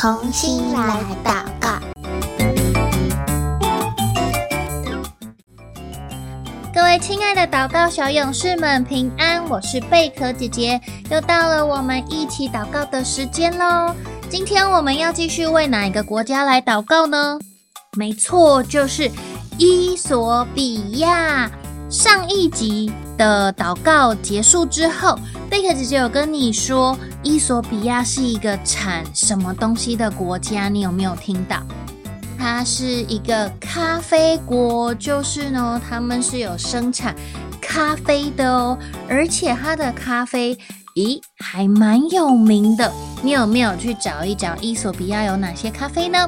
重新来祷告。各位亲爱的祷告小勇士们，平安！我是贝壳姐姐，又到了我们一起祷告的时间喽。今天我们要继续为哪一个国家来祷告呢？没错，就是伊索比亚。上一集的祷告结束之后，贝壳姐姐有跟你说，伊索比亚是一个产什么东西的国家？你有没有听到？它是一个咖啡国，就是呢，他们是有生产咖啡的哦，而且它的咖啡，咦，还蛮有名的。你有没有去找一找伊索比亚有哪些咖啡呢？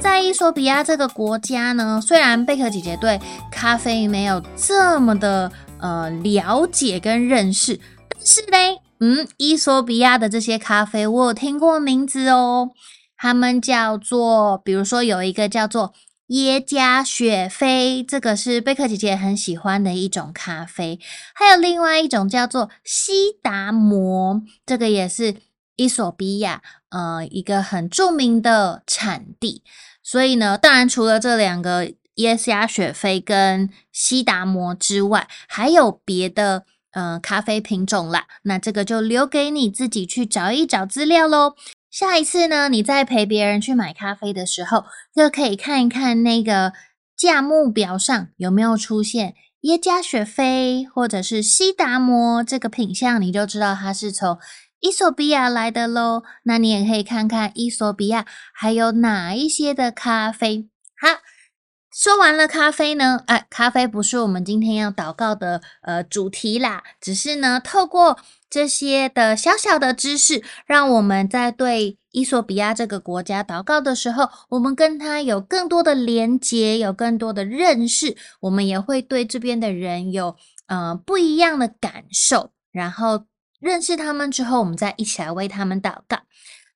在伊索比亚这个国家呢，虽然贝壳姐姐对咖啡没有这么的呃了解跟认识，但是呢，嗯，伊索比亚的这些咖啡我有听过名字哦，他们叫做，比如说有一个叫做耶加雪菲，这个是贝克姐姐很喜欢的一种咖啡，还有另外一种叫做西达摩，这个也是伊索比亚呃一个很著名的产地。所以呢，当然除了这两个耶加雪菲跟西达摩之外，还有别的呃咖啡品种啦。那这个就留给你自己去找一找资料喽。下一次呢，你在陪别人去买咖啡的时候，就可以看一看那个价目表上有没有出现耶加雪菲或者是西达摩这个品项，你就知道它是从。伊索比亚来的喽，那你也可以看看伊索比亚还有哪一些的咖啡。好，说完了咖啡呢，哎，咖啡不是我们今天要祷告的呃主题啦，只是呢，透过这些的小小的知识，让我们在对伊索比亚这个国家祷告的时候，我们跟他有更多的连结，有更多的认识，我们也会对这边的人有呃不一样的感受，然后。认识他们之后，我们再一起来为他们祷告。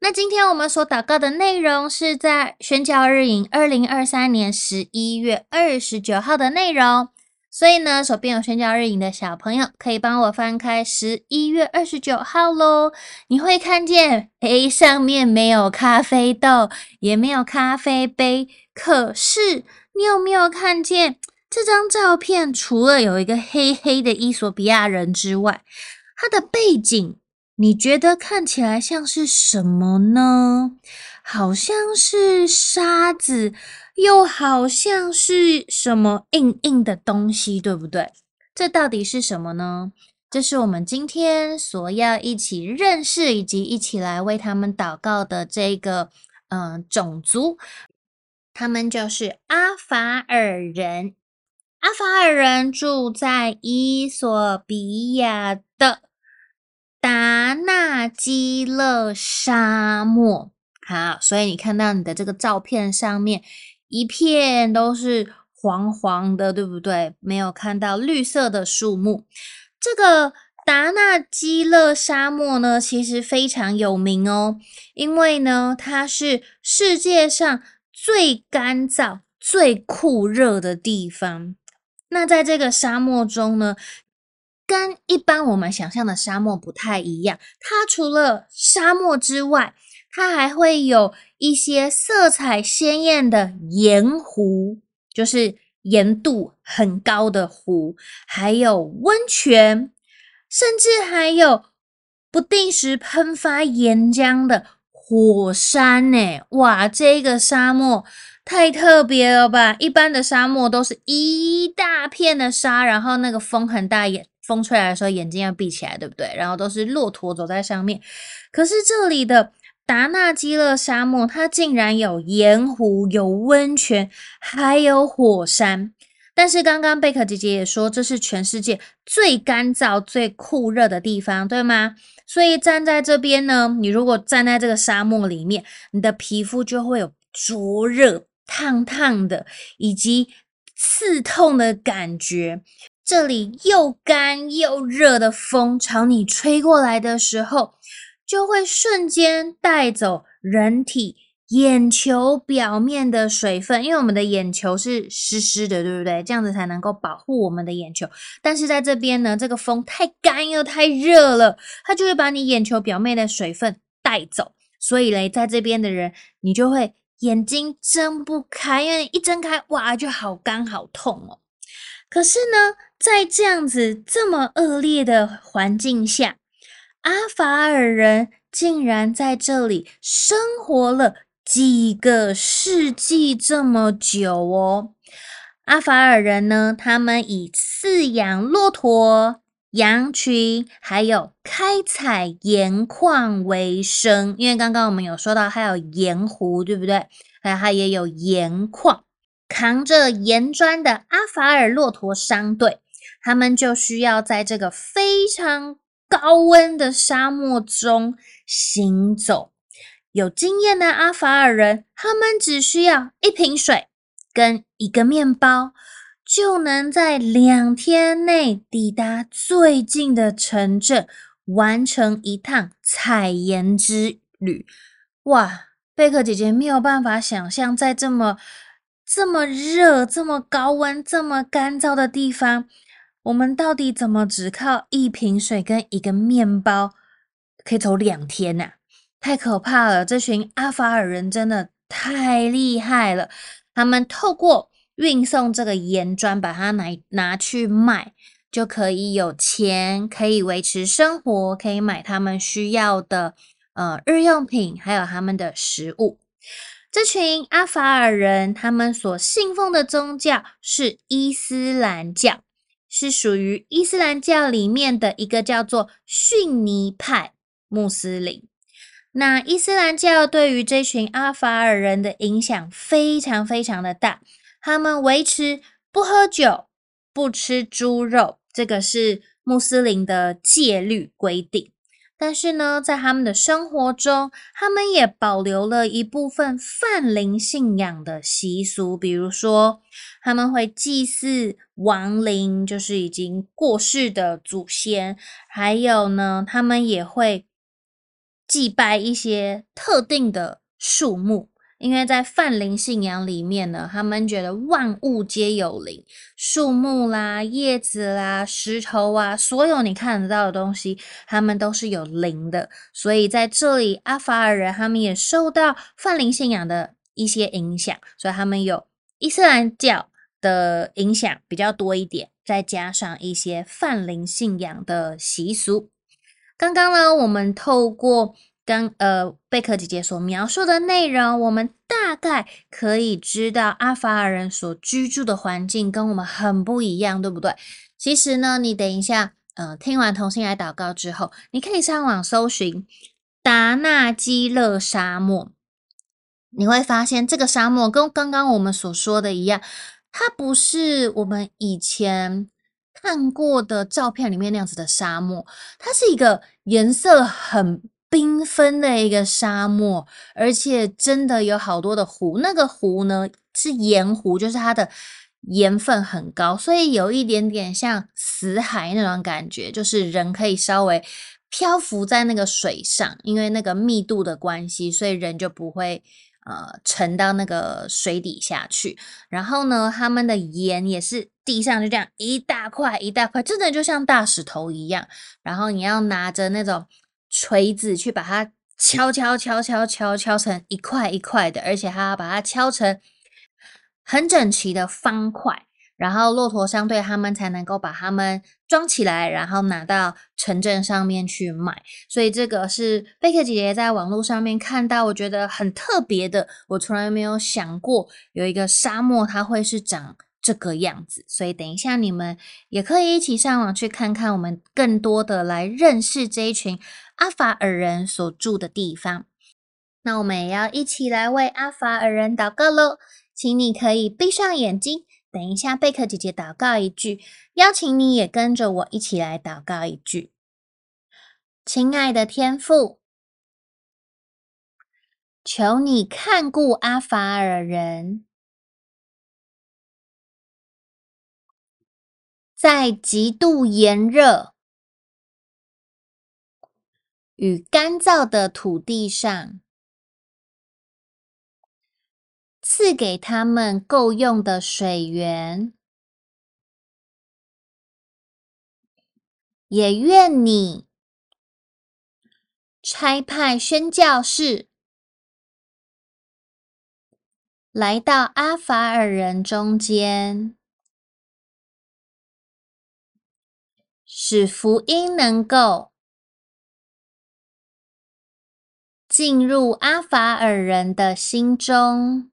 那今天我们所祷告的内容是在宣教日营二零二三年十一月二十九号的内容。所以呢，手边有宣教日营的小朋友，可以帮我翻开十一月二十九号喽。你会看见，诶，上面没有咖啡豆，也没有咖啡杯，可是你有没有看见这张照片？除了有一个黑黑的伊索比亚人之外，它的背景，你觉得看起来像是什么呢？好像是沙子，又好像是什么硬硬的东西，对不对？这到底是什么呢？这是我们今天所要一起认识以及一起来为他们祷告的这个嗯、种族，他们就是阿法尔人。阿法尔人住在伊索比亚的。纳基勒沙漠，好，所以你看到你的这个照片上面一片都是黄黄的，对不对？没有看到绿色的树木。这个达纳基勒沙漠呢，其实非常有名哦，因为呢，它是世界上最干燥、最酷热的地方。那在这个沙漠中呢，跟一般我们想象的沙漠不太一样，它除了沙漠之外，它还会有一些色彩鲜艳的盐湖，就是盐度很高的湖，还有温泉，甚至还有不定时喷发岩浆的火山呢！哇，这个沙漠太特别了吧！一般的沙漠都是一大片的沙，然后那个风很大也。风吹来的时候，眼睛要闭起来，对不对？然后都是骆驼走在上面。可是这里的达纳基勒沙漠，它竟然有盐湖、有温泉，还有火山。但是刚刚贝克姐姐也说，这是全世界最干燥、最酷热的地方，对吗？所以站在这边呢，你如果站在这个沙漠里面，你的皮肤就会有灼热、烫烫的，以及刺痛的感觉。这里又干又热的风朝你吹过来的时候，就会瞬间带走人体眼球表面的水分，因为我们的眼球是湿湿的，对不对？这样子才能够保护我们的眼球。但是在这边呢，这个风太干又太热了，它就会把你眼球表面的水分带走。所以嘞，在这边的人，你就会眼睛睁不开，因为一睁开，哇，就好干好痛哦。可是呢，在这样子这么恶劣的环境下，阿法尔人竟然在这里生活了几个世纪这么久哦。阿法尔人呢，他们以饲养骆驼、羊群，还有开采盐矿为生。因为刚刚我们有说到，还有盐湖，对不对？还有它也有盐矿。扛着盐砖的阿法尔骆驼商队，他们就需要在这个非常高温的沙漠中行走。有经验的阿法尔人，他们只需要一瓶水跟一个面包。就能在两天内抵达最近的城镇，完成一趟采盐之旅。哇，贝克姐姐没有办法想象，在这么这么热、这么高温、这么干燥的地方，我们到底怎么只靠一瓶水跟一个面包可以走两天呢？太可怕了！这群阿法尔人真的太厉害了，他们透过。运送这个盐砖，把它拿拿去卖，就可以有钱，可以维持生活，可以买他们需要的呃日用品，还有他们的食物。这群阿法尔人，他们所信奉的宗教是伊斯兰教，是属于伊斯兰教里面的一个叫做逊尼派穆斯林。那伊斯兰教对于这群阿法尔人的影响非常非常的大。他们维持不喝酒、不吃猪肉，这个是穆斯林的戒律规定。但是呢，在他们的生活中，他们也保留了一部分泛灵信仰的习俗，比如说他们会祭祀亡灵，就是已经过世的祖先；还有呢，他们也会祭拜一些特定的树木。因为在泛灵信仰里面呢，他们觉得万物皆有灵，树木啦、叶子啦、石头啊，所有你看得到的东西，他们都是有灵的。所以在这里，阿法尔人他们也受到泛灵信仰的一些影响，所以他们有伊斯兰教的影响比较多一点，再加上一些泛灵信仰的习俗。刚刚呢，我们透过。跟呃，贝克姐姐所描述的内容，我们大概可以知道阿法尔人所居住的环境跟我们很不一样，对不对？其实呢，你等一下，呃，听完同心来祷告之后，你可以上网搜寻达纳基勒沙漠，你会发现这个沙漠跟刚刚我们所说的一样，它不是我们以前看过的照片里面那样子的沙漠，它是一个颜色很。缤纷的一个沙漠，而且真的有好多的湖。那个湖呢，是盐湖，就是它的盐分很高，所以有一点点像死海那种感觉，就是人可以稍微漂浮在那个水上，因为那个密度的关系，所以人就不会呃沉到那个水底下去。然后呢，他们的盐也是地上就这样一大块一大块，真的就像大石头一样。然后你要拿着那种。锤子去把它敲敲敲敲敲敲成一块一块的，而且还要把它敲成很整齐的方块，然后骆驼商队他们才能够把它们装起来，然后拿到城镇上面去卖。所以这个是贝克姐姐在网络上面看到，我觉得很特别的，我从来没有想过有一个沙漠它会是长这个样子。所以等一下你们也可以一起上网去看看，我们更多的来认识这一群。阿法尔人所住的地方，那我们也要一起来为阿法尔人祷告喽。请你可以闭上眼睛，等一下贝克姐姐祷告一句，邀请你也跟着我一起来祷告一句。亲爱的天父，求你看顾阿法尔人，在极度炎热与干燥的土地上，赐给他们够用的水源。也愿你差派宣教士来到阿法尔人中间。使福音能够进入阿法尔人的心中，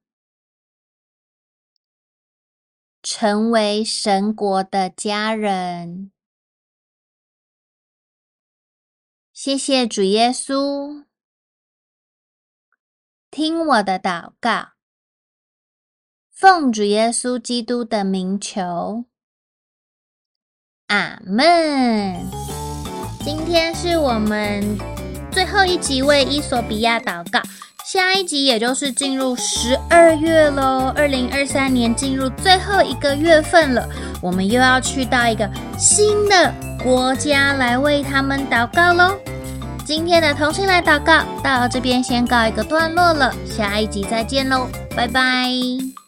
成为神国的家人。谢谢主耶稣，听我的祷告。奉主耶稣基督的名求，阿门。今天是我们最后一集为伊索比亚祷告，下一集也就是进入十二月喽。二零二三年进入最后一个月份了，我们又要去到一个新的国家来为他们祷告喽。今天的同心来祷告到这边先告一个段落了，下一集再见喽，拜拜。